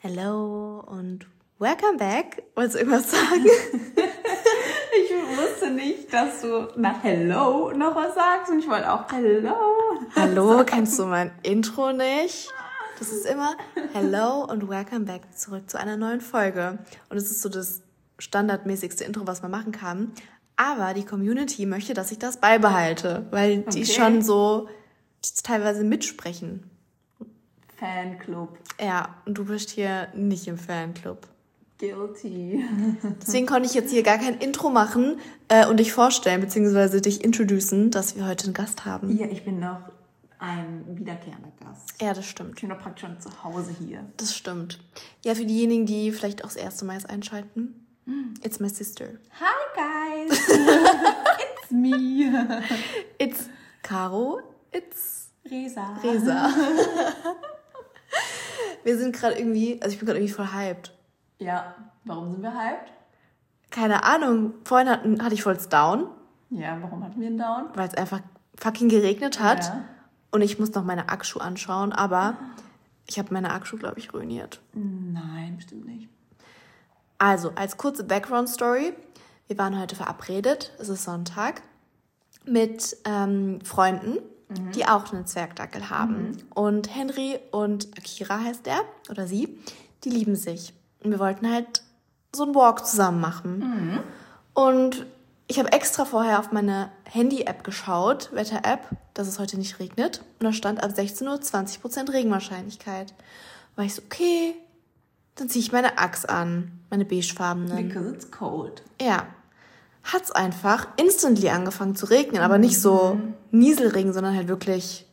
Hello und welcome back. Wolltest du irgendwas sagen? ich wusste nicht, dass du nach Hello noch was sagst und ich wollte auch Hello. Hallo, kennst du mein Intro nicht? Das ist immer Hello und welcome back zurück zu einer neuen Folge. Und es ist so das standardmäßigste Intro, was man machen kann. Aber die Community möchte, dass ich das beibehalte, weil die Okay. schon so teilweise mitsprechen. Fanclub. Ja, und du bist hier nicht im Fanclub. Guilty. Deswegen konnte ich jetzt hier gar kein Intro machen äh, und dich vorstellen, beziehungsweise dich introducen, dass wir heute einen Gast haben. Ja, ich bin noch ein wiederkehrender Gast. Ja, das stimmt. Ich bin doch praktisch schon zu Hause hier. Das stimmt. Ja, für diejenigen, die vielleicht auch das erste Mal jetzt einschalten. It's my sister. Hi guys. It's me. It's Caro. It's Resa. Resa. wir sind gerade irgendwie, also ich bin gerade irgendwie voll hyped. Ja, warum sind wir hyped? Keine Ahnung. Vorhin hatten, hatte ich volles Down, Ja, warum hatten wir einen Down? weil es einfach fucking geregnet hat. Ja. Und ich muss noch meine Akku anschauen, aber ich habe meine Akku, glaube ich, ruiniert. Nein, bestimmt nicht. Also, als kurze Background-Story. Wir waren heute verabredet, es ist Sonntag, mit ähm, Freunden, die auch einen Zwergdackel haben. Und Henry und Akira heißt er, oder sie, die lieben sich. Und wir wollten halt so einen Walk zusammen machen. Und ich habe extra vorher auf meine Handy-App geschaut, Wetter-App, dass es heute nicht regnet. Und da stand ab 16 Uhr 20% Regenwahrscheinlichkeit. War ich so, okay, dann ziehe ich meine Axt an, meine beigefarbene. Because it's cold. Ja. Hat's einfach instantly angefangen zu regnen, aber nicht so Nieselregen, sondern halt wirklich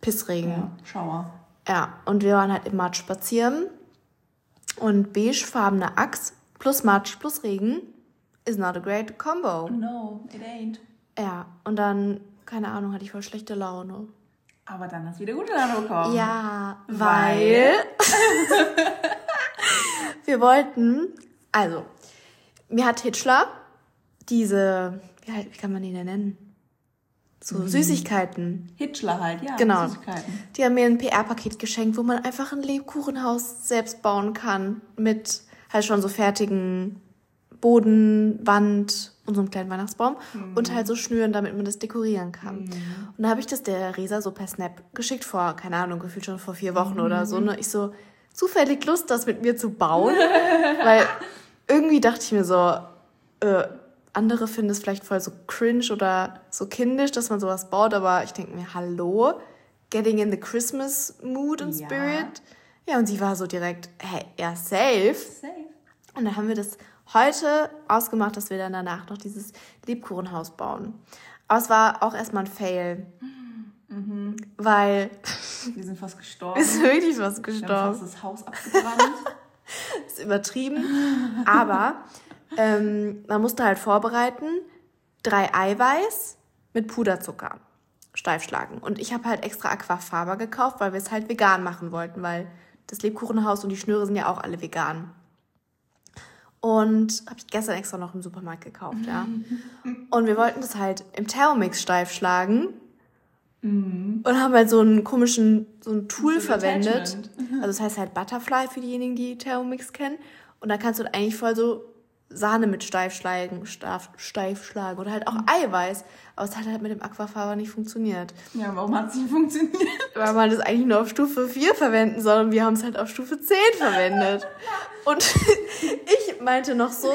Pissregen. Ja, Schauer. Ja, und wir waren halt im Matsch spazieren. Und beigefarbene Axt plus Matsch plus Regen is not a great combo. No, it ain't. Ja, und dann, keine Ahnung, hatte ich voll schlechte Laune. Aber dann hast du wieder gute Laune bekommen. Ja, Weil? weil wir wollten, also, mir hat Hitchler diese, wie, halt- wie kann man die denn nennen? So Süßigkeiten. Hitchler halt, ja. Genau. Die haben mir ein PR-Paket geschenkt, wo man einfach ein Lebkuchenhaus selbst bauen kann. Mit halt schon so fertigen Boden, Wand und so einem kleinen Weihnachtsbaum. Und halt so Schnüren, damit man das dekorieren kann. Und da habe ich das der Resa so per Snap geschickt vor, keine Ahnung, gefühlt schon vor vier Wochen oder so. Ne? Ich so, zufällig Lust, das mit mir zu bauen. Weil irgendwie dachte ich mir so, äh, andere finden es vielleicht voll so cringe oder so kindisch, dass man sowas baut, aber ich denke mir, hallo, getting in the Christmas mood and Ja. spirit. Ja, und sie war so direkt, hey, ja, safe. Safe. Und dann haben wir das heute ausgemacht, dass wir dann danach noch dieses Lebkuchenhaus bauen. Aber es war auch erstmal ein Fail. Weil Wir sind fast gestorben. es ist wirklich was Wir haben gestorben. fast das Haus abgebrannt. ist übertrieben. Aber ähm, man musste halt vorbereiten, drei Eiweiß mit Puderzucker steif schlagen. Und ich habe halt extra Aquafaba gekauft, weil wir es halt vegan machen wollten, weil das Lebkuchenhaus und die Schnüre sind ja auch alle vegan. Und habe ich gestern extra noch im Supermarkt gekauft, ja. Und wir wollten das halt im Thermomix steif schlagen. Und haben halt so einen komischen, so ein Tool So verwendet. Attachment. Also das heißt halt Butterfly für diejenigen, die Thermomix kennen. Und da kannst du halt eigentlich voll so Sahne mit steif schlagen, steif, steif schlagen oder halt auch Eiweiß. Aber es hat halt mit dem Aquafaba nicht funktioniert. Ja, warum hat es nicht funktioniert? Weil man das eigentlich nur auf Stufe 4 verwenden soll und wir haben es halt auf Stufe 10 verwendet. Und ich meinte noch so,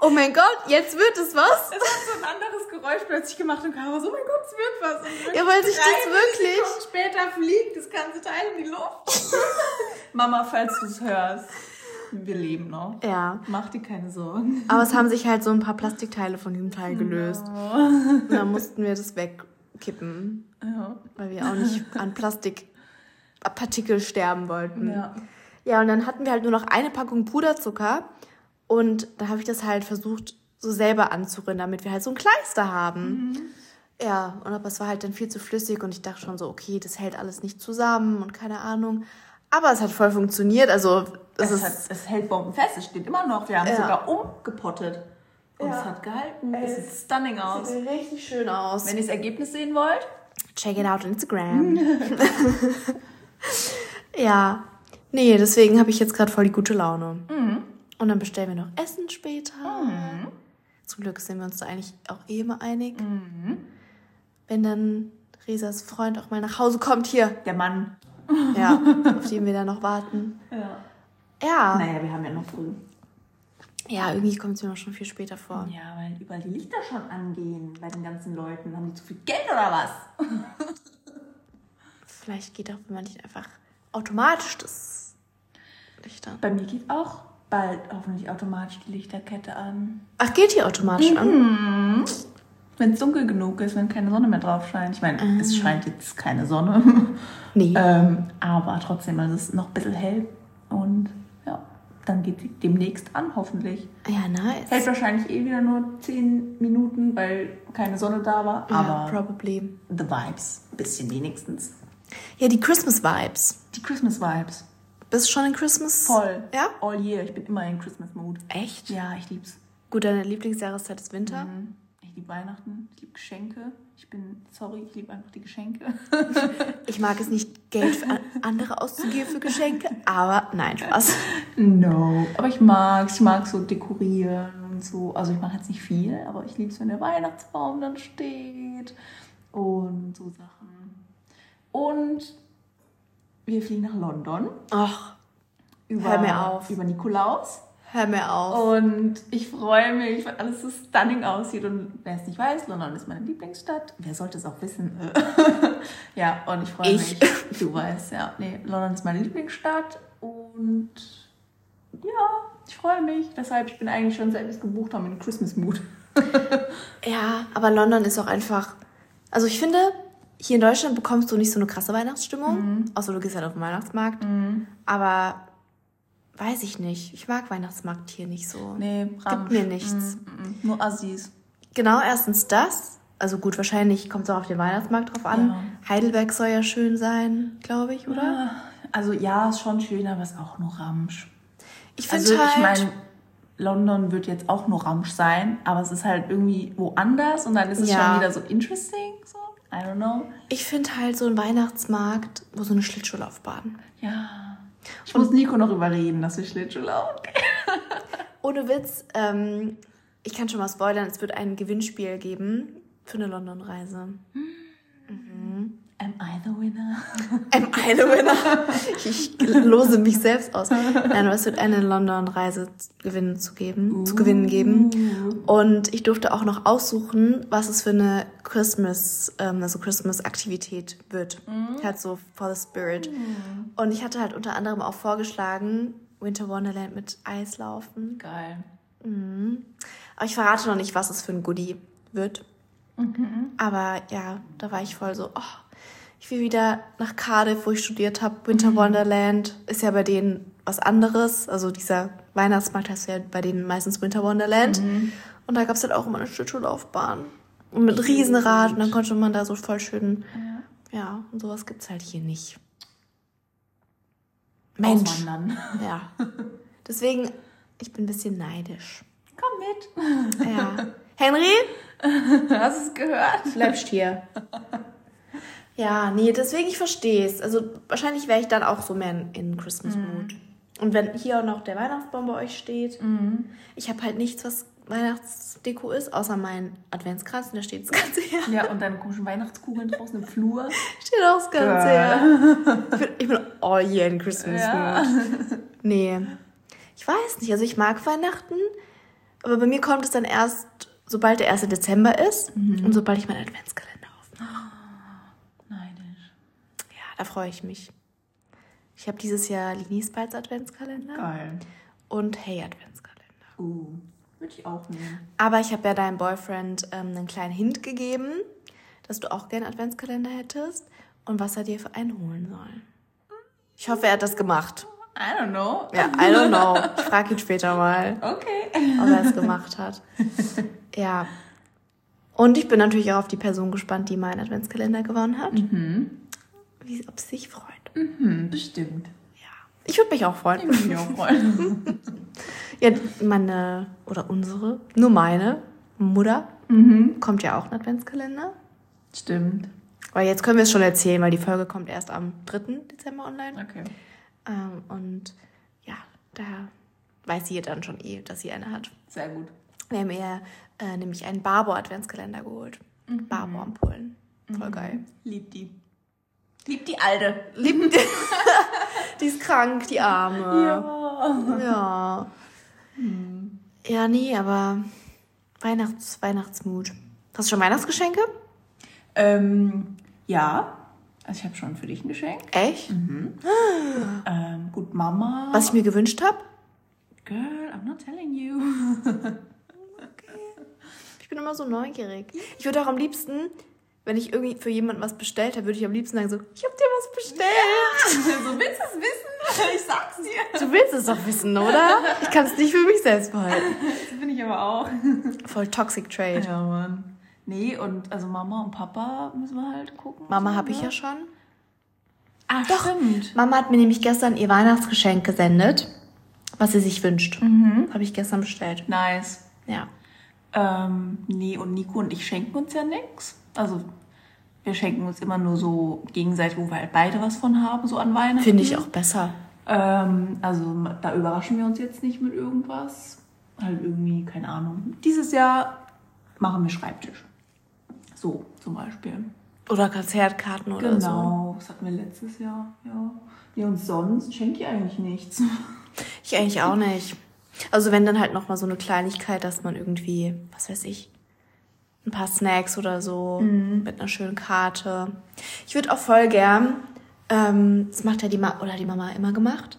oh mein Gott, jetzt wird es was. Es hat so ein anderes Geräusch plötzlich gemacht und Caro so, oh mein Gott, es wird was. Und Ja, weil sich das wirklich- später fliegt das ganze Teil in die Luft. Mama, falls du es hörst, wir leben noch. Ja, Mach dir keine Sorgen. aber es haben sich halt so ein paar Plastikteile von diesem Teil gelöst. Und dann mussten wir das wegkippen, Ja. weil wir auch nicht an Plastikpartikel sterben wollten. ja. Ja, und dann hatten wir halt nur noch eine Packung Puderzucker und da habe ich das halt versucht, so selber anzurühren, damit wir halt so ein Kleister haben. Ja, und aber es war halt dann viel zu flüssig und ich dachte schon so, okay, das hält alles nicht zusammen und keine Ahnung. Aber es hat voll funktioniert, also es, Es, hat, es hält bombenfest, es steht immer noch. Wir haben es Ja. sogar umgepottet. Und Ja. es hat gehalten. Ey, Es sieht stunning aus. sieht richtig schön aus. Wenn ihr das Ergebnis sehen wollt, Check it out on Instagram. ja, Nee, deswegen habe ich jetzt gerade voll die gute Laune. Und dann bestellen wir noch Essen später. Zum Glück sind wir uns da eigentlich auch eh immer einig. Wenn dann Resas Freund auch mal nach Hause kommt, hier, Der Mann. Ja, auf den wir dann noch warten. Ja. Ja, Naja, wir haben ja noch früh. ja, irgendwie kommt es mir noch schon viel später vor. Ja, weil überall die Lichter schon angehen bei den ganzen Leuten. Haben die zu viel Geld oder was? Vielleicht geht auch bei manchen einfach automatisch das Licht an. Bei mir geht auch bald hoffentlich automatisch die Lichterkette an. Ach, geht hier automatisch an? Wenn es dunkel genug ist, wenn keine Sonne mehr drauf scheint. Ich meine, es scheint jetzt keine Sonne. Nee. ähm, aber trotzdem, also es ist noch ein bisschen hell. Und ja, dann geht sie demnächst an, hoffentlich. Ja, nice. Hält wahrscheinlich eh wieder nur 10 Minuten, weil keine Sonne da war. ja, Aber probably. the vibes, ein bisschen wenigstens. Ja, die Christmas Vibes. Die Christmas Vibes. Bist du schon in Christmas? Voll. Ja? All year. Ich bin immer in Christmas Mood. Echt? Ja, ich lieb's. Gut, deine Lieblingsjahreszeit ist Winter. Mhm. Ich liebe Weihnachten. Ich liebe Geschenke. Ich bin, sorry, ich liebe einfach die Geschenke. Ich mag es nicht, Geld für an- andere auszugeben für Geschenke, aber nein, Spaß. no. Aber ich mag's. Ich mag so dekorieren und so. Also ich mache jetzt nicht viel, aber ich liebe es, wenn der Weihnachtsbaum dann steht. Und so Sachen. Und wir fliegen nach London. Ach, Über, Hör mir auf. Über Nikolaus. Hör mir auf. Und ich freue mich, weil alles so stunning aussieht. Und wer es nicht weiß, London ist meine Lieblingsstadt. Wer sollte es auch wissen? ja, und ich freue Ich. mich. Du weißt, ja. Nee, London ist meine Lieblingsstadt. Und ja, ich freue mich. Deshalb, ich bin eigentlich schon, es gebucht haben, in Christmas Mood. Ja, aber London ist auch einfach. Also ich finde, hier in Deutschland bekommst du nicht so eine krasse Weihnachtsstimmung. Außer du gehst halt auf den Weihnachtsmarkt. Aber weiß ich nicht. Ich mag Weihnachtsmarkt hier nicht so. Nee, Gibt mir nichts. Mm, mm, Nur Assis. Genau, erstens das. Also gut, wahrscheinlich kommt es auch auf den Weihnachtsmarkt drauf an. Heidelberg soll ja schön sein, glaube ich, oder? Also ja, ist schon schön, aber ist auch nur Ramsch. Ich finde Also ich halt, meine, London wird jetzt auch nur Ramsch sein, aber es ist halt irgendwie woanders und dann ist es Ja. schon wieder so interesting. So, I don't know. ich finde halt so ein Weihnachtsmarkt, wo so eine Schlittschuhlaufbahn. Ja. Ich muss Nico noch überreden, dass wir Schlittschuh laufen. Ohne Witz, ähm, ich kann schon mal spoilern, es wird ein Gewinnspiel geben für eine London-Reise. Am I the winner? Am I the winner? Ich lose mich selbst aus. Nein, aber es wird eine London-Reise gewinnen zu geben, zu gewinnen geben. Und ich durfte auch noch aussuchen, was es für eine Christmas, ähm, also Christmas-Aktivität wird. Halt so for the spirit. Und ich hatte halt unter anderem auch vorgeschlagen, Winter Wonderland mit Eislaufen. Geil. Aber ich verrate noch nicht, was es für ein Goodie wird. Aber ja, da war ich voll so, oh, ich will wieder nach Cardiff, wo ich studiert habe. Winter Wonderland ist ja bei denen was anderes. Also dieser Weihnachtsmarkt heißt ja bei denen meistens Winter Wonderland. Und da gab es halt auch immer eine Schlittschuhlaufbahn. Und mit Riesenrad. Und dann konnte man da so voll schön, ja, und sowas gibt's halt hier nicht. Mensch. Ja. Deswegen, ich bin ein bisschen neidisch. Komm mit. Ja. Henry, Hast du es gehört? bleibst hier. Ja, nee, deswegen ich verstehe es. Also wahrscheinlich wäre ich dann auch so mehr in, in Christmas Mood. Und wenn hier auch noch der Weihnachtsbaum bei euch steht, ich habe halt nichts, was Weihnachtsdeko ist, außer mein Adventskranz, und da steht das ganze Jahr. Ja, und deine komischen Weihnachtskugeln draußen im Flur. Steht auch das ganze. Jahr. Ich bin, ich bin all year in Christmas Ja. Mood. Nee. Ich weiß nicht, also ich mag Weihnachten, aber bei mir kommt es dann erst, sobald der 1. Dezember ist und sobald ich meinen Adventskalender aufmache. Da freue ich mich. Ich habe dieses Jahr Linis Bites Adventskalender Geil. und Hey Adventskalender. Uh, würde ich auch nehmen. Aber ich habe ja deinem Boyfriend ähm, einen kleinen Hint gegeben, dass du auch gerne Adventskalender hättest und was er dir für einen holen soll. Ich hoffe, er hat das gemacht. I don't know. Ja, I don't know. Ich frage ihn später mal, Okay. ob er es gemacht hat. Ja. Und ich bin natürlich auch auf die Person gespannt, die meinen Adventskalender gewonnen hat. Wie, ob sie sich freut. Hm, bestimmt. Ja. Ich würde mich auch freuen. Würde mich auch freuen. Ja, meine, oder unsere, nur meine Mutter kommt ja auch ein Adventskalender. Stimmt. Aber jetzt können wir es schon erzählen, weil die Folge kommt erst am 3. Dezember online. Okay. Ähm, und ja, da weiß sie dann schon eh, dass sie eine hat. Sehr gut. Wir haben ihr äh, nämlich einen Barbo-Adventskalender geholt. Mhm. Barbo-Ampullen. Voll geil. Lieb die. Lieb die Alte. Lieb die. die ist krank, die Arme. Ja. Ja. Ja, nee, aber Weihnachts Weihnachtsmut. Hast du schon Weihnachtsgeschenke? Ähm, ja. Also ich habe schon für dich ein Geschenk. Echt? Ähm, gut, Mama. Was ich mir gewünscht habe? Girl, I'm not telling you. Ich bin immer so neugierig. Ich würde auch am liebsten, wenn ich irgendwie für jemanden was bestellt habe, würde ich am liebsten sagen so, ich habe dir was bestellt. so willst du es wissen? Ich sag's dir. Du willst es doch wissen, oder? Ich kann es nicht für mich selbst behalten. Das bin ich aber auch. Voll Toxic Trade. Ja, Mann. Nee, und also Mama und Papa müssen wir halt gucken. Mama so, habe ich ne? ja schon. Ah, Doch. stimmt. Mama hat mir nämlich gestern ihr Weihnachtsgeschenk gesendet, was sie sich wünscht. Habe ich gestern bestellt. Nice. Ja. Ähm, nee, und Nico und ich schenken uns ja nix. Also, wir schenken uns immer nur so gegenseitig, wo wir halt beide was von haben, so an Weihnachten. Finde ich auch besser. Ähm, also, da überraschen wir uns jetzt nicht mit irgendwas. Halt irgendwie, keine Ahnung. Dieses Jahr machen wir Schreibtisch. So, zum Beispiel. Oder Konzertkarten oder so. Genau, das hatten wir letztes Jahr, ja. Nee, und sonst schenke ich eigentlich nichts. Ich eigentlich auch nicht. Also wenn dann halt noch mal so eine Kleinigkeit, dass man irgendwie, was weiß ich, ein paar Snacks oder so mit einer schönen Karte. Ich würde auch voll gern, ähm, das macht ja die Ma oder die Mama immer gemacht,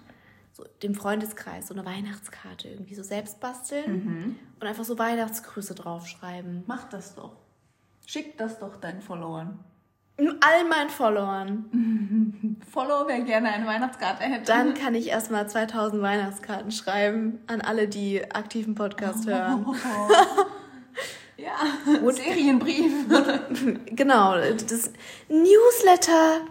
so dem Freundeskreis so eine Weihnachtskarte irgendwie so selbst basteln und einfach so Weihnachtsgrüße draufschreiben. Mach das doch. Schick das doch deinen Followern. All meinen Followern. Follow, wer gerne eine Weihnachtskarte hätte. Dann kann ich erstmal 2000 Weihnachtskarten schreiben an alle, die aktiven Podcast hören. ja, Serienbrief. Genau, das Newsletter,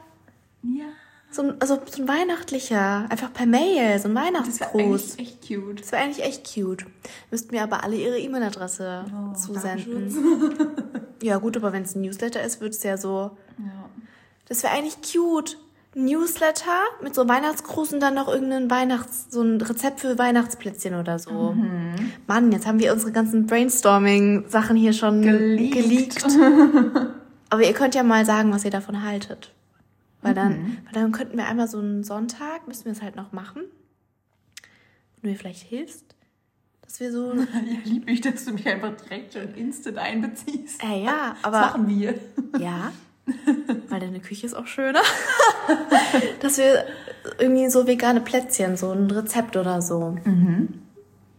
ja, so ein, also so ein weihnachtlicher, einfach per Mail, so ein das wäre Weihnachtsgruß. eigentlich echt cute. Das wäre eigentlich echt cute. Müssten mir aber alle ihre E-Mail-Adresse Oh, zusenden. Ja gut, aber wenn es ein Newsletter ist, wird es ja so. Ja. Das wäre eigentlich cute. Newsletter mit so einem Weihnachtsgruß und dann noch irgendein Weihnachts, so ein Rezept für Weihnachtsplätzchen oder so. Mhm. Mann, jetzt haben wir unsere ganzen Brainstorming-Sachen hier schon Geleakt. geleakt. Aber ihr könnt ja mal sagen, was ihr davon haltet. Weil dann, Mhm. weil dann könnten wir einmal so einen Sonntag, müssen wir es halt noch machen. Und du mir vielleicht hilfst, dass wir so, Ja, lieb ich, dass du mich einfach direkt schon instant einbeziehst. äh, ja, Das aber, machen wir. ja, weil deine Küche ist auch schöner, dass wir irgendwie so vegane Plätzchen, so ein Rezept oder so.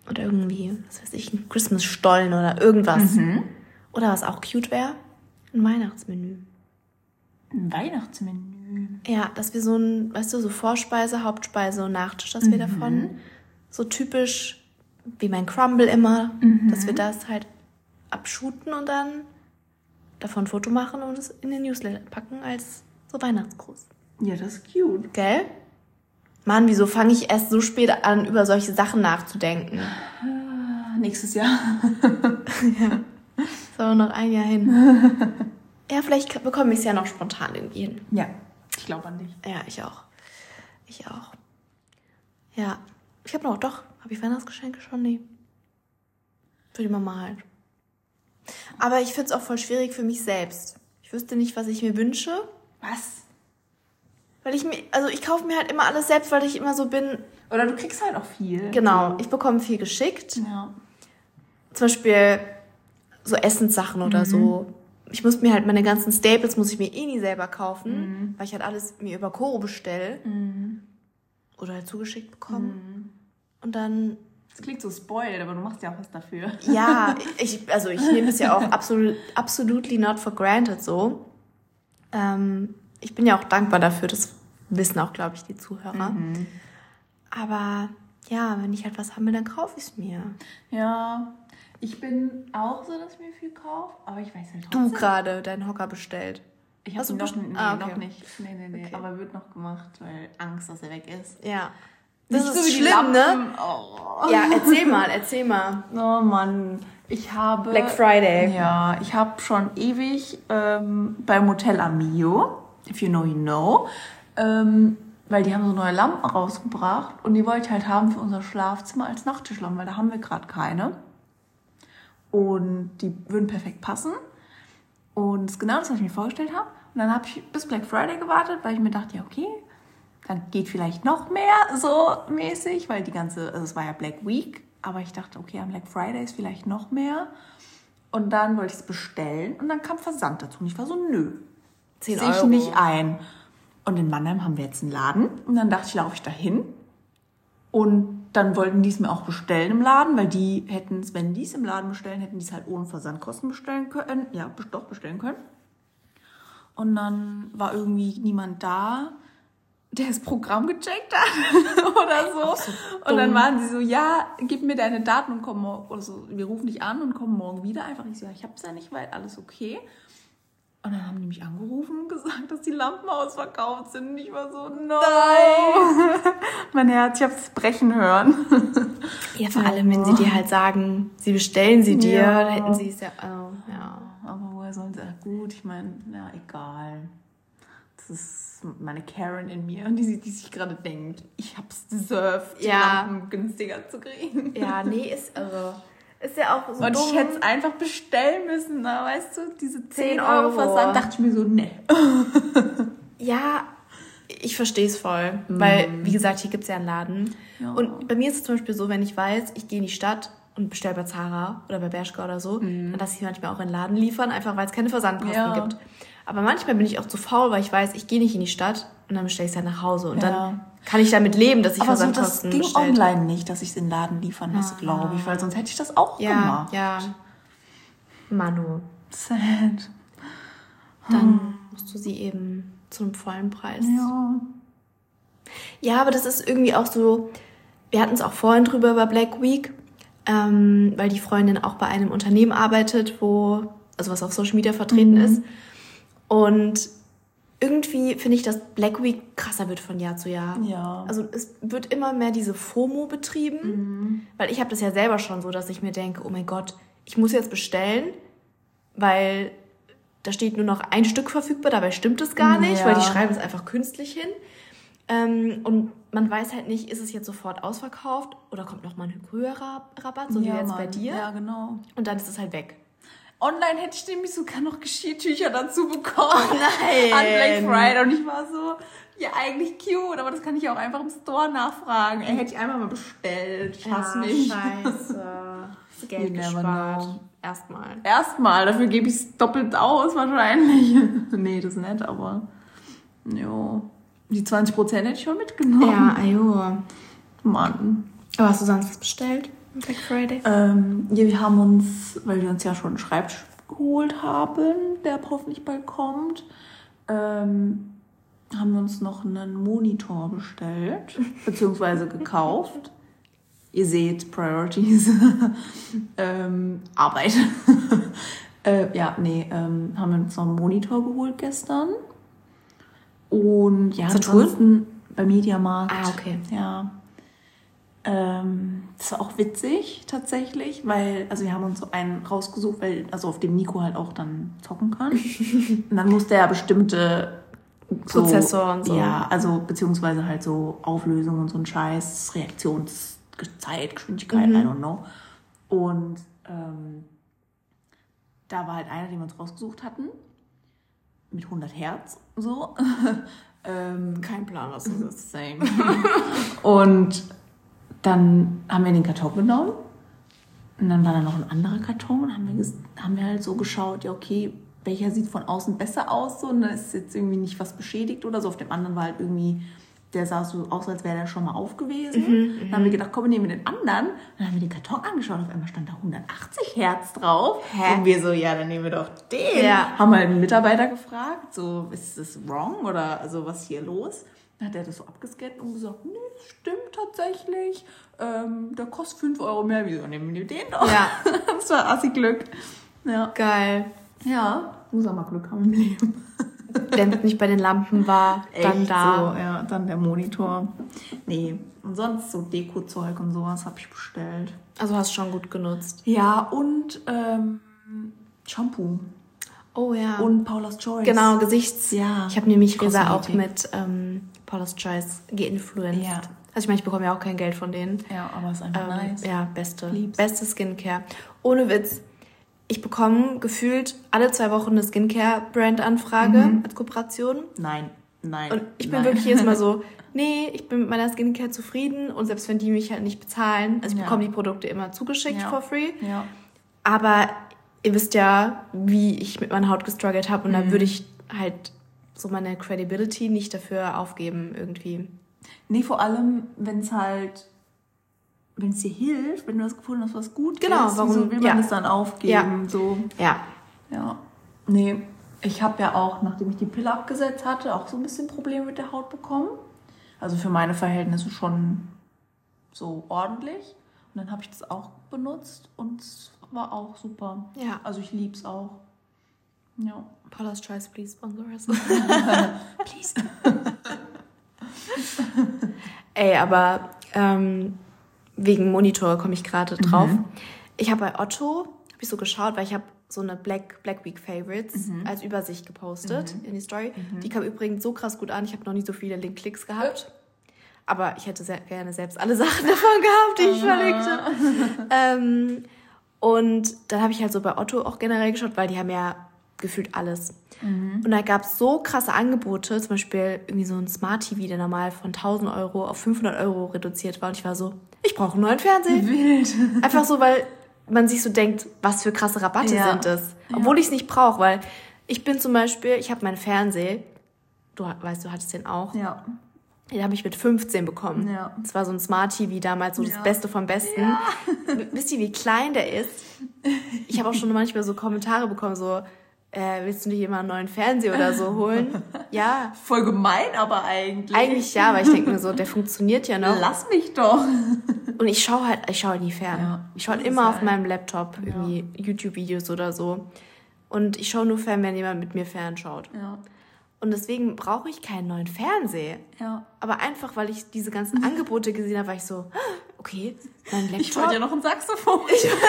Oder irgendwie, was weiß ich, ein Christmas-Stollen oder irgendwas. Oder was auch cute wäre, ein Weihnachtsmenü. Ein Weihnachtsmenü. Ja, dass wir so ein, weißt du, so Vorspeise, Hauptspeise und Nachtisch, dass wir davon so typisch wie mein Crumble immer, dass wir das halt abschuten und dann davon ein Foto machen und es in den Newsletter packen als so Weihnachtsgruß. Ja, das ist cute. Gell? Mann, wieso fange ich erst so spät an, über solche Sachen nachzudenken? Nächstes Jahr. Ist aber noch ein Jahr hin. ja, vielleicht bekomme ich es ja noch spontan irgendwie hin. Ja, ich glaube an dich. Ja, ich auch. Ich auch. Ja. Ich habe noch, doch. Habe ich Weihnachtsgeschenke schon? Nee. Für die Mama halt. Aber ich finde es auch voll schwierig für mich selbst. Ich wüsste nicht, was ich mir wünsche. Was? Weil ich mir, also ich kaufe mir halt immer alles selbst, weil ich immer so bin. Oder du kriegst halt auch viel. Genau, ich bekomme viel geschickt. Ja. Zum Beispiel so Essenssachen oder so. Ich muss mir halt meine ganzen Staples muss ich mir eh nie selber kaufen, weil ich halt alles mir über Koro bestelle. Oder halt zugeschickt bekomme. Und dann Das klingt so spoiled, aber du machst ja auch was dafür. Ja, ich, also ich nehme es ja auch absolut, absolutely not for granted so. Ähm, ich bin ja auch dankbar dafür, das wissen auch, glaube ich, die Zuhörer. Aber ja, wenn ich halt was haben will, dann kaufe ich es mir. Ja, ich bin auch so, dass ich mir viel kaufe, aber ich weiß halt Du trotzdem. gerade deinen Hocker bestellt. Ich habe du noch, nee, Ah, okay. noch nicht. Nee, nee, nee. Okay. Aber wird noch gemacht, weil Angst, dass er weg ist. Ja. Nicht Das so ist wie die schlimm, ne? Oh. Ja, erzähl mal, erzähl mal. oh Mann, ich habe... Black Friday. Ja, ich habe schon ewig ähm, beim Hotel Amio, if you know, you know, ähm, weil die haben so neue Lampen rausgebracht und die wollte ich halt haben für unser Schlafzimmer als Nachttischlampen, weil da haben wir gerade keine. Und die würden perfekt passen. Und das ist genau das, was ich mir vorgestellt habe. Und dann habe ich bis Black Friday gewartet, weil ich mir dachte, ja, okay, dann geht vielleicht noch mehr so mäßig, weil die ganze, also es war ja Black Week, aber ich dachte, okay, am Black Friday ist vielleicht noch mehr. Und dann wollte ich es bestellen und dann kam Versand dazu. Und ich war so, nö, 10 sehe ich nicht ein. Und in Mannheim haben wir jetzt einen Laden. Und dann dachte ich, laufe ich da hin. Und dann wollten die es mir auch bestellen im Laden, weil die hätten es, wenn die es im Laden bestellen, hätten die es halt ohne Versandkosten bestellen können. Ja, doch bestellen können. Und dann war irgendwie niemand da der das Programm gecheckt hat oder so. so und dann waren sie so, ja, gib mir deine Daten und komm morgen, oder so, wir rufen dich an und kommen morgen wieder. Einfach ich so, ja, ich hab's ja nicht, weil alles okay. Und dann haben die mich angerufen und gesagt, dass die Lampen ausverkauft sind. Und ich war so, no. Nein. mein Herz, ich hab's brechen hören. ja, vor allem, wenn sie dir halt sagen, sie bestellen sie dir, ja. dann hätten sie es ja, oh, ja. Aber woher sollen sie, gut, ich meine, ja, egal. Das ist meine Karen in mir, die, die sich gerade denkt, ich hab's deserved, die ja. Lampen günstiger zu kriegen. Ja, nee, ist also. Ist ja auch so Und dumm. ich hätte es einfach bestellen müssen, ne? weißt du, diese 10 Euro Versand, dachte ich mir so, ne. ja, ich verstehe es voll, mm. weil, wie gesagt, hier gibt es ja einen Laden. Ja. Und bei mir ist es zum Beispiel so, wenn ich weiß, ich gehe in die Stadt und bestelle bei Zara oder bei Bershka oder so, mm. dann lasse ich manchmal auch in den Laden liefern, einfach weil es keine Versandkosten ja. gibt. Aber manchmal bin ich auch zu faul, weil ich weiß, ich gehe nicht in die Stadt und dann bestelle ich es halt nach Hause. Und ja. dann kann ich damit leben, dass ich Aber so, das ging online nicht, dass ich es in den Laden liefern lasse, ah. glaube ich, weil sonst hätte ich das auch ja, gemacht. Ja, Manu. Sad. Dann hm. musst du sie eben zum vollen Preis. Ja. Ja, aber das ist irgendwie auch so, wir hatten es auch vorhin drüber über Black Week, ähm, weil die Freundin auch bei einem Unternehmen arbeitet, wo, also was auf Social Media vertreten mhm. ist. Und irgendwie finde ich, dass Black Week krasser wird von Jahr zu Jahr. Ja. Also es wird immer mehr diese FOMO betrieben, mhm. weil ich habe das ja selber schon so, dass ich mir denke, oh mein Gott, ich muss jetzt bestellen, weil da steht nur noch ein Stück verfügbar, dabei stimmt es gar nicht, ja. weil die schreiben es einfach künstlich hin. Ähm, und man weiß halt nicht, ist es jetzt sofort ausverkauft oder kommt noch mal ein höherer Rabatt, so ja, wie jetzt Mann. bei dir. Ja, genau. Und dann ist es halt weg. Online hätte ich nämlich sogar noch Geschirrtücher dazu bekommen. Oh nein. An Black Friday. Und ich war so, ja, eigentlich cute, aber das kann ich auch einfach im Store nachfragen. Er hätte ich einfach mal bestellt. Ich hasse ja, mich. Scheiße. Geld gespart. Erstmal. Erstmal, dafür gebe ich es doppelt aus wahrscheinlich. nee, das ist nett, aber. Jo. Die 20% hätte ich schon mitgenommen. Ja, ajo. Mann. Aber hast du sonst was bestellt? Black Friday? Ähm, ja, wir haben uns, weil wir uns ja schon einen Schreibtisch geholt haben, der hoffentlich bald kommt, ähm, haben wir uns noch einen Monitor bestellt, beziehungsweise gekauft. Ihr seht, Priorities. ähm, Arbeit. äh, ja, nee, ähm, haben wir uns noch einen Monitor geholt gestern. Und ja, Saturn? bei Mediamarkt. Ah, okay. Ja. Ähm, das war auch witzig tatsächlich, weil, also wir haben uns so einen rausgesucht, weil, also auf dem Nico halt auch dann zocken kann. und dann musste er bestimmte so, Prozessor und so. Ja, also beziehungsweise halt so Auflösung und so ein Scheiß, Reaktionszeit, Geschwindigkeit, mhm. I don't know. Und ähm, da war halt einer, den wir uns rausgesucht hatten, mit 100 Hertz so. ähm, Kein Plan, was das ist. Same. und dann haben wir den Karton genommen und dann war da noch ein anderer Karton und haben wir, haben wir halt so geschaut, ja okay, welcher sieht von außen besser aus so und da ist jetzt irgendwie nicht was beschädigt oder so. Auf dem anderen war halt irgendwie, der sah so aus, als wäre der schon mal aufgewesen. Mhm, dann haben wir gedacht, komm, wir nehmen den anderen. Dann haben wir den Karton angeschaut, auf einmal stand da 180 Hertz drauf. Hä? Und wir so, ja, dann nehmen wir doch den. Ja. Haben halt einen Mitarbeiter gefragt, so, ist das wrong oder also was hier los? Dann hat er das so abgescannt und gesagt, nee, das stimmt tatsächlich. Ähm, der kostet 5 Euro mehr. Wieso nehmen wir den doch? Ja. das war assi Glück. Ja. Geil. Ja, muss auch mal Glück haben im Leben. Wenn es nicht bei den Lampen war, dann Echt da. So, ja, dann der Monitor. Nee, und sonst so Deko-Zeug und sowas habe ich bestellt. Also hast du schon gut genutzt. Ja, und ähm, Shampoo. Oh ja. Und Paula's Choice. Genau, Gesichts. Ja. Ich habe nämlich Resa auch mit ähm, Paula's Choice geinfluenced. Ja. Also ich meine, ich bekomme ja auch kein Geld von denen. Ja, aber es ist einfach ähm, nice. Ja, beste. Lieb's. Beste Skincare. Ohne Witz. Ich bekomme gefühlt alle zwei Wochen eine Skincare-Brand-Anfrage mhm. als Kooperation. Nein, nein. Und ich bin nein. wirklich jetzt mal so, nee, ich bin mit meiner Skincare zufrieden und selbst wenn die mich halt nicht bezahlen, also ich ja. bekomme die Produkte immer zugeschickt ja. for free. Ja. Aber ihr wisst ja, wie ich mit meiner Haut gestruggelt habe und mhm. da würde ich halt so meine Credibility nicht dafür aufgeben irgendwie. Nee, vor allem, wenn es halt, wenn es dir hilft, wenn du das gefunden hast, was gut genau, ist, warum so will man es dann aufgeben? Ja. So. Ja. Ja. Nee, ich habe ja auch, nachdem ich die Pille abgesetzt hatte, auch so ein bisschen Probleme mit der Haut bekommen. Also für meine Verhältnisse schon so ordentlich. Und dann habe ich das auch benutzt und es war auch super. Ja. Also ich liebe es auch. Ja. Paula's Choice, please sponsor us. please. Ey, aber ähm, wegen Monitor komme ich gerade drauf. Mhm. Ich habe bei Otto, habe ich so geschaut, weil ich habe so eine Black, Black Week Favorites mhm. als Übersicht gepostet mhm. in die Story. Mhm. Die kam übrigens so krass gut an. Ich habe noch nicht so viele Link-Klicks gehabt. Aber ich hätte sehr gerne selbst alle Sachen davon gehabt, die ich verlinkte. ähm, und dann habe ich halt so bei Otto auch generell geschaut, weil die haben ja gefühlt alles. Mhm. Und da gab es so krasse Angebote, zum Beispiel irgendwie so ein Smart TV, der normal von 1000 Euro auf 500 Euro reduziert war. Und ich war so, ich brauche einen neuen Fernseher. Wild. Einfach so, weil man sich so denkt, was für krasse Rabatte ja. sind das. Obwohl ja. ich es nicht brauche, weil ich bin zum Beispiel, ich habe meinen Fernseher, du weißt, du hattest den auch. Ja. Den habe ich mit 15 bekommen. Ja. Das war so ein Smart TV damals, so ja. das Beste vom Besten. Ja. Wisst ihr, wie klein der ist? Ich habe auch schon manchmal so Kommentare bekommen, so, äh, willst du nicht immer einen neuen Fernseher oder so holen? Ja. Voll gemein, aber eigentlich. Eigentlich ja, aber ich denke mir so, der funktioniert ja noch. Lass mich doch. Und ich schaue halt, ich schaue halt nie fern. Ja, ich schaue halt immer auf meinem Laptop irgendwie YouTube-Videos oder so. Und ich schaue nur fern, wenn jemand mit mir fernschaut. Ja. Und deswegen brauche ich keinen neuen Fernseher. Ja. Aber einfach, weil ich diese ganzen Angebote gesehen habe, war ich so, okay, mein Laptop. Ich wollte ja noch ein Saxophon. Ich, ich wollte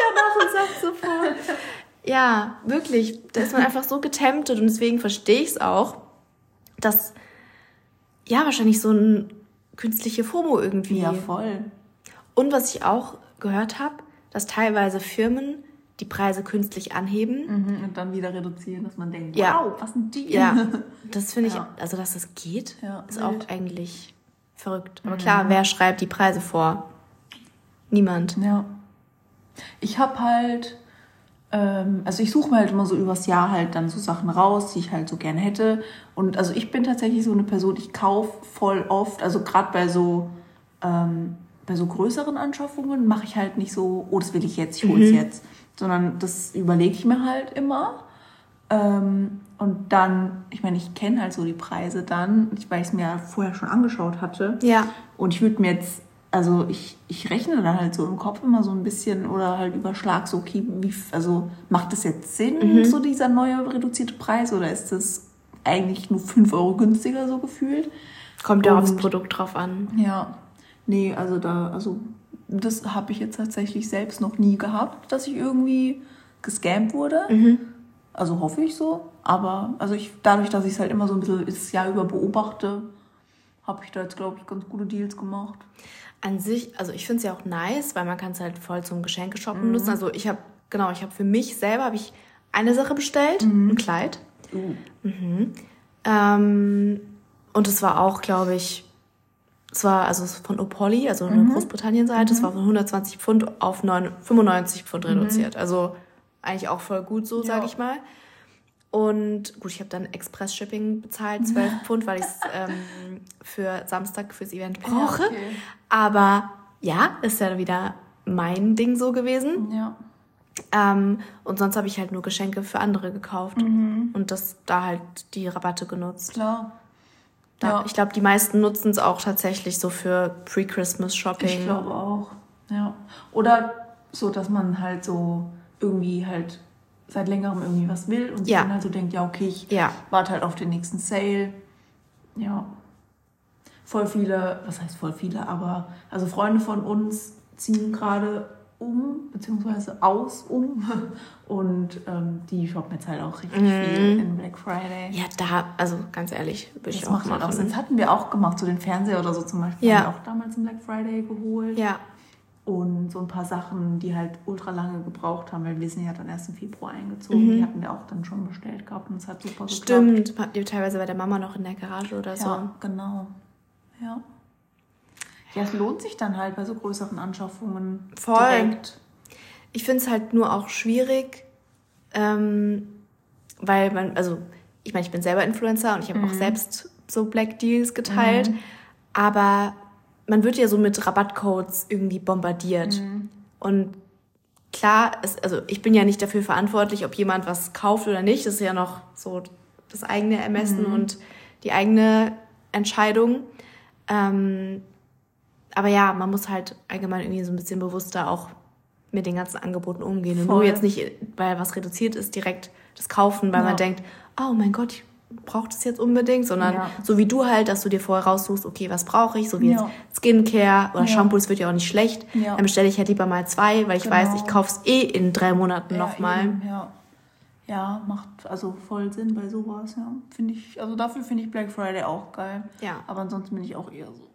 ja noch ein Saxophon. Ja, wirklich. Da ist man einfach so getemptet und deswegen verstehe ich es auch, dass ja wahrscheinlich so ein künstliche FOMO irgendwie. Ja, voll. Und was ich auch gehört habe, dass teilweise Firmen die Preise künstlich anheben. Mhm, und dann wieder reduzieren, dass man denkt, ja. wow, was sind die? Ja, das finde ich, ja. also dass das geht, ja, ist wild. auch eigentlich verrückt. Aber mhm. klar, wer schreibt die Preise vor? Niemand. Ja. Ich habe halt, ähm, also ich suche mir halt immer so übers Jahr halt dann so Sachen raus, die ich halt so gerne hätte. Und also ich bin tatsächlich so eine Person, ich kaufe voll oft, also gerade bei so ähm, bei so größeren Anschaffungen mache ich halt nicht so, oh, das will ich jetzt, ich hole es mhm. jetzt, sondern das überlege ich mir halt immer. Ähm, und dann, ich meine, ich kenne halt so die Preise dann, weil ich es mir vorher schon angeschaut hatte. Ja. Und ich würde mir jetzt, also ich, ich rechne dann halt so im Kopf immer so ein bisschen oder halt überschlag so, okay, wie, also macht das jetzt Sinn, mhm. so dieser neue reduzierte Preis oder ist das eigentlich nur 5 Euro günstiger so gefühlt? Kommt ja aufs Produkt drauf an. Ja. Nee, also da, also das habe ich jetzt tatsächlich selbst noch nie gehabt, dass ich irgendwie gescampt wurde. Mhm. Also hoffe ich so. Aber also ich, dadurch, dass ich es halt immer so ein bisschen das Jahr über beobachte, habe ich da jetzt, glaube ich, ganz gute Deals gemacht. An sich, also ich finde es ja auch nice, weil man kann es halt voll zum Geschenke shoppen mhm. nutzen. Also ich habe, genau, ich habe für mich selber habe ich eine Sache bestellt, mhm. ein Kleid. Uh. Mhm. Ähm, und es war auch, glaube ich, es war also von Opoli, also eine mhm. Großbritannien-Seite, es mhm. war von 120 Pfund auf 9, 95 Pfund reduziert. Mhm. Also eigentlich auch voll gut so, sag ich mal. Und gut, ich habe dann Express-Shipping bezahlt, 12 Pfund, weil ich es ähm, für Samstag fürs Event brauche. Ja, okay. Aber ja, ist ja wieder mein Ding so gewesen. Ja. Ähm, und sonst habe ich halt nur Geschenke für andere gekauft mhm. und das da halt die Rabatte genutzt. Klar. Ja. ja. Ich glaube, die meisten nutzen es auch tatsächlich so für Pre-Christmas-Shopping. Ich glaube auch. Ja. Oder so, dass man halt so irgendwie halt seit längerem irgendwie was will und sich ja. dann halt so denkt, ja, okay, ich ja. warte halt auf den nächsten Sale. Ja. Voll viele, was heißt voll viele, aber also Freunde von uns ziehen gerade um, beziehungsweise aus um. Und ähm, die shoppen jetzt halt auch richtig viel in Black Friday. Ja, da, also ganz ehrlich, würde ich Das auch macht halt auch machen. Sinn. Das hatten wir auch gemacht, so den Fernseher oder so zum Beispiel. Ja. Haben wir auch damals im Black Friday geholt. Ja, Und so ein paar Sachen, die halt ultra lange gebraucht haben, weil wir sind ja dann erst im Februar eingezogen. Die hatten wir auch dann schon bestellt gehabt und es hat super geklappt. stimmt. Habt ihr teilweise bei der Mama noch in der Garage oder so. Ja, genau. Ja. Ja, es lohnt sich dann halt bei so größeren Anschaffungen Voll. direkt. Ich finde es halt nur auch schwierig, ähm, weil man, also ich meine, ich bin selber Influencer und ich habe Mhm. auch selbst so Black Deals geteilt, aber man wird ja so mit Rabattcodes irgendwie bombardiert. Mhm. Und klar, es, also ich bin ja nicht dafür verantwortlich, ob jemand was kauft oder nicht. Das ist ja noch so das eigene Ermessen Mhm. und die eigene Entscheidung. Ähm, aber ja, man muss halt allgemein irgendwie so ein bisschen bewusster auch mit den ganzen Angeboten umgehen. Und nur Voll. jetzt nicht, weil was reduziert ist, direkt das kaufen, weil Ja. man denkt, oh mein Gott, ich brauche das jetzt unbedingt, sondern Ja. so wie du halt, dass du dir vorher raussuchst, okay, was brauche ich, so wie Ja. jetzt Skincare oder Ja. Shampoo, das wird ja auch nicht schlecht. Dann bestelle ich halt lieber mal zwei, weil ich Genau. weiß, ich kaufe es eh in drei Monaten nochmal. Ja. ja, macht also voll Sinn bei sowas, ja. Finde ich, also dafür finde ich Black Friday auch geil. Ja. Aber ansonsten bin ich auch eher so.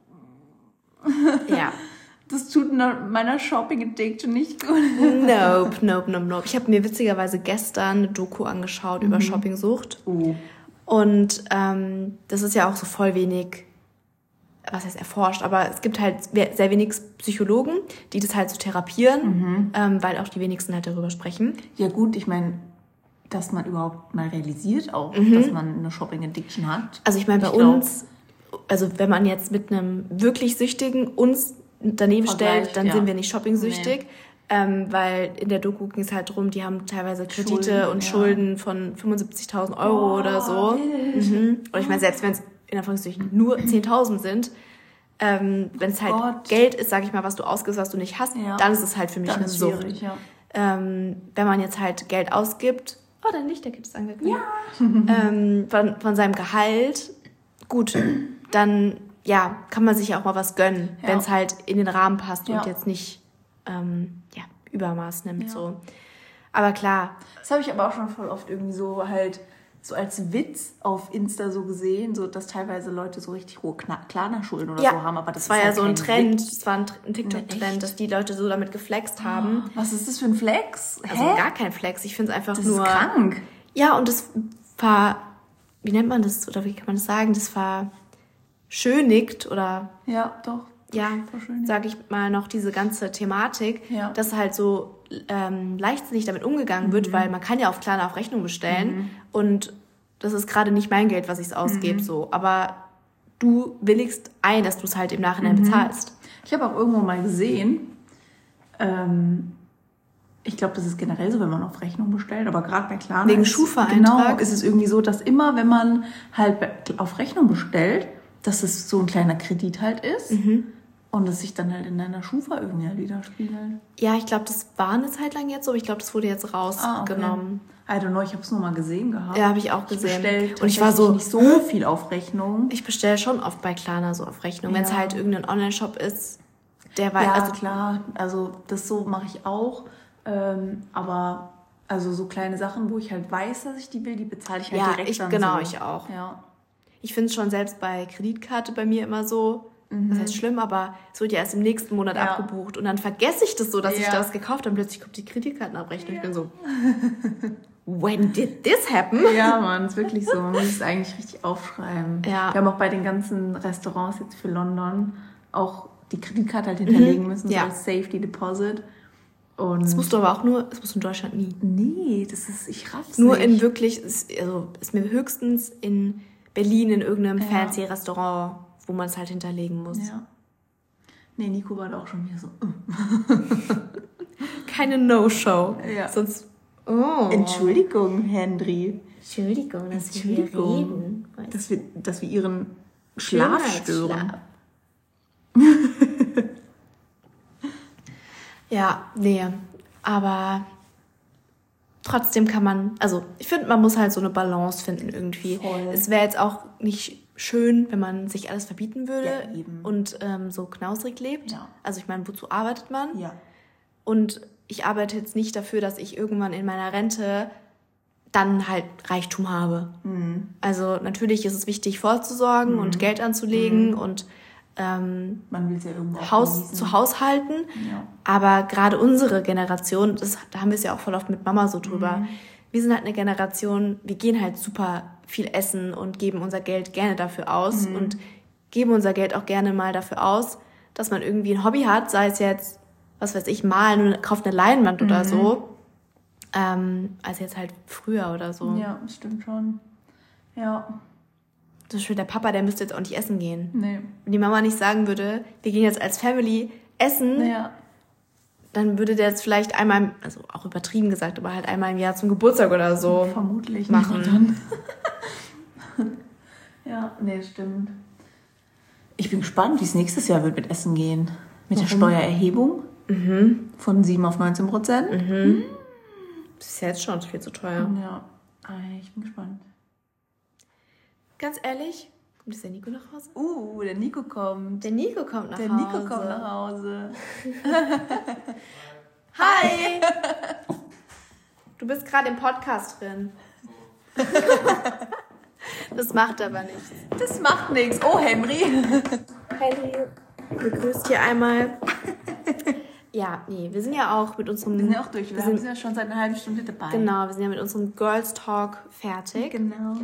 Ja. Das tut meiner Shopping Addiction nicht gut. Nope, nope, nope, nope. Ich habe mir witzigerweise gestern eine Doku angeschaut Mhm. über Shoppingsucht. Oh. Und ähm, das ist ja auch so voll wenig, was heißt erforscht, aber es gibt halt sehr wenig Psychologen, die das halt so therapieren, Mhm. ähm, weil auch die wenigsten halt darüber sprechen. Ja gut, ich meine, dass man überhaupt mal realisiert auch, Mhm. dass man eine Shopping Addiction hat. Also ich meine, bei Ich glaub- uns, also wenn man jetzt mit einem wirklich Süchtigen uns daneben Vergleicht, stellt, dann ja. sind wir nicht shopping-süchtig. Ähm, weil in der Doku ging es halt darum, die haben teilweise Kredite Schulden, und ja. Schulden von 75.000 Euro Boah, oder so. Mhm. Und ich meine, selbst wenn es in Anführungszeichen nur 10.000 sind, ähm, wenn es halt Gott. Geld ist, sag ich mal, was du ausgibst, was du nicht hast, Ja. dann ist es halt für mich Dann eine Sucht. ja. Ähm, wenn man jetzt halt Geld ausgibt, oh, dein Lichterkit ist angegangen. ähm, von, von seinem Gehalt, gut, dann ja, kann man sich ja auch mal was gönnen, Ja. wenn es halt in den Rahmen passt Ja. und jetzt nicht ähm, ja, Übermaß nimmt. Ja. So. Aber klar, Das habe ich aber auch schon voll oft irgendwie so halt so als Witz auf Insta so gesehen, so dass teilweise Leute so richtig hohe Kna- Klarna-Schulden oder ja, so haben, aber das, das war ist ja halt so ein Trend, Witz. das war ein, ein TikTok-Trend, echt? dass die Leute so damit geflext haben. Was ist das für ein Flex? Also Hä? gar kein Flex, ich finde es einfach das nur... ist krank. Ja, und das war, wie nennt man das, oder wie kann man das sagen, das war schönigt oder Ja, doch. ja, sage ich mal noch diese ganze Thematik, Ja. dass halt so ähm, leichtsinnig damit umgegangen Mhm. wird, weil man kann ja auf Klarna auf Rechnung bestellen und das ist gerade nicht mein Geld, was ich ausgebe, Mhm. so, aber du willigst ein, dass du es halt im Nachhinein Mhm. bezahlst. Ich habe auch irgendwo mal gesehen, ähm, ich glaube, das ist generell so, wenn man auf Rechnung bestellt, aber gerade bei Klarna Wegen Schufa-Eintrag? Genau, ist es irgendwie so, dass immer, wenn man halt auf Rechnung bestellt, dass es so ein kleiner Kredit halt ist Mhm. und es sich dann halt in deiner Schufa irgendwie halt widerspiegelt. Ja, ich glaube, das war eine Zeit lang jetzt so, aber ich glaube, das wurde jetzt Ah, okay. rausgenommen. I don't know, ich habe es nur mal gesehen gehabt. Ja, habe ich auch gesehen. bestell und ich war so, nicht so viel auf Rechnung. Ich bestelle schon oft bei Klarna so auf Rechnung. Wenn es Ja. halt irgendein Online-Shop ist, der war, Ja, also klar, also das so mache ich auch. Ähm, aber also so kleine Sachen, wo ich halt weiß, dass ich die will, die bezahle ich halt Ja, direkt ich- dann genau, so. ich auch. Ja. Ich finde es schon selbst bei Kreditkarte bei mir immer so, das heißt schlimm, aber es wird ja erst im nächsten Monat Mhm. Ja. abgebucht und dann vergesse ich das so, dass ich Ja. das gekauft habe und plötzlich kommt die Kreditkartenabrechnung. Ich bin so, when did this happen? Ja, Mann, ist wirklich so. Man muss es eigentlich richtig aufschreiben. Ja. Wir haben auch bei den ganzen Restaurants jetzt für London auch die Kreditkarte halt hinterlegen müssen, Mhm. Ja. so als Safety Deposit. Und Das musst du aber auch nur, das musst du in Deutschland nie. nee, das ist, ich raff's Nur nicht. in wirklich, also ist mir höchstens in Berlin in irgendeinem Ja. fancy Restaurant, wo man es halt hinterlegen muss. Ja. Nee, Nico war auch schon wieder so. äh. Keine No-Show. Ja. Sonst. Oh. Entschuldigung, Henry. Entschuldigung, dass wir hier Entschuldigung, reden. dass wir, dass wir ihren Schlaf stören. Ja, nee. Aber trotzdem kann man, also ich finde, man muss halt so eine Balance finden irgendwie. Voll. Es wäre jetzt auch nicht schön, wenn man sich alles verbieten würde Ja, und ähm, so knausrig lebt. Ja. Also ich meine, wozu arbeitet man? Ja. Und ich arbeite jetzt nicht dafür, dass ich irgendwann in meiner Rente dann halt Reichtum habe. Mhm. Also natürlich ist es wichtig, vorzusorgen mhm. und Geld anzulegen mhm. und ähm, ja irgendwo Haus zu Haushalten. Ja. Aber gerade unsere Generation, das, da haben wir es ja auch voll oft mit Mama so drüber. Mhm. Wir sind halt eine Generation, wir gehen halt super viel essen und geben unser Geld gerne dafür aus mhm. und geben unser Geld auch gerne mal dafür aus, dass man irgendwie ein Hobby hat, sei es jetzt, was weiß ich, malen und kauft eine Leinwand oder mhm. so ähm, als jetzt halt früher oder so. Ja, stimmt schon. Ja. Zum Beispiel der Papa, der müsste jetzt auch nicht essen gehen. Nee. Wenn die Mama nicht sagen würde, wir gehen jetzt als Family essen, ja. dann würde der jetzt vielleicht einmal, also auch übertrieben gesagt, aber halt einmal im Jahr zum Geburtstag oder so Vermutlich machen. ja, nee, stimmt. Ich bin gespannt, wie es nächstes Jahr wird mit Essen gehen. Mit Warum? der Steuererhebung mhm. von 7 auf 19 Prozent. Mhm. Mhm. Das ist ja jetzt schon viel zu teuer. Ja, ich bin gespannt. Ganz ehrlich, kommt jetzt der Nico nach Hause? Uh, der Nico kommt. Der Nico kommt nach der Hause. Der Nico kommt nach Hause. Hi! Du bist gerade im Podcast drin. Das macht aber nichts. Das macht nichts. Oh, Henry. Henry begrüßt hier einmal. Ja, nee, wir sind ja auch mit unserem. Wir sind ja auch durch, wir, wir sind ja schon seit einer halben Stunde dabei. Genau, wir sind ja mit unserem Girls Talk fertig. Genau.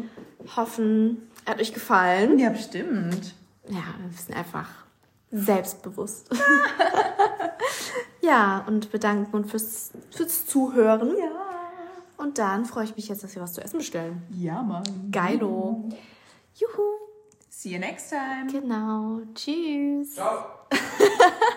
Hoffen, er hat euch gefallen. Ja, bestimmt. Ja, wir sind einfach selbstbewusst. ja, und bedanken uns fürs, fürs Zuhören. Ja. Und dann freue ich mich jetzt, dass wir was zu essen bestellen. Ja, Mann. Geilo. Juhu. See you next time. Genau. Tschüss. Ciao.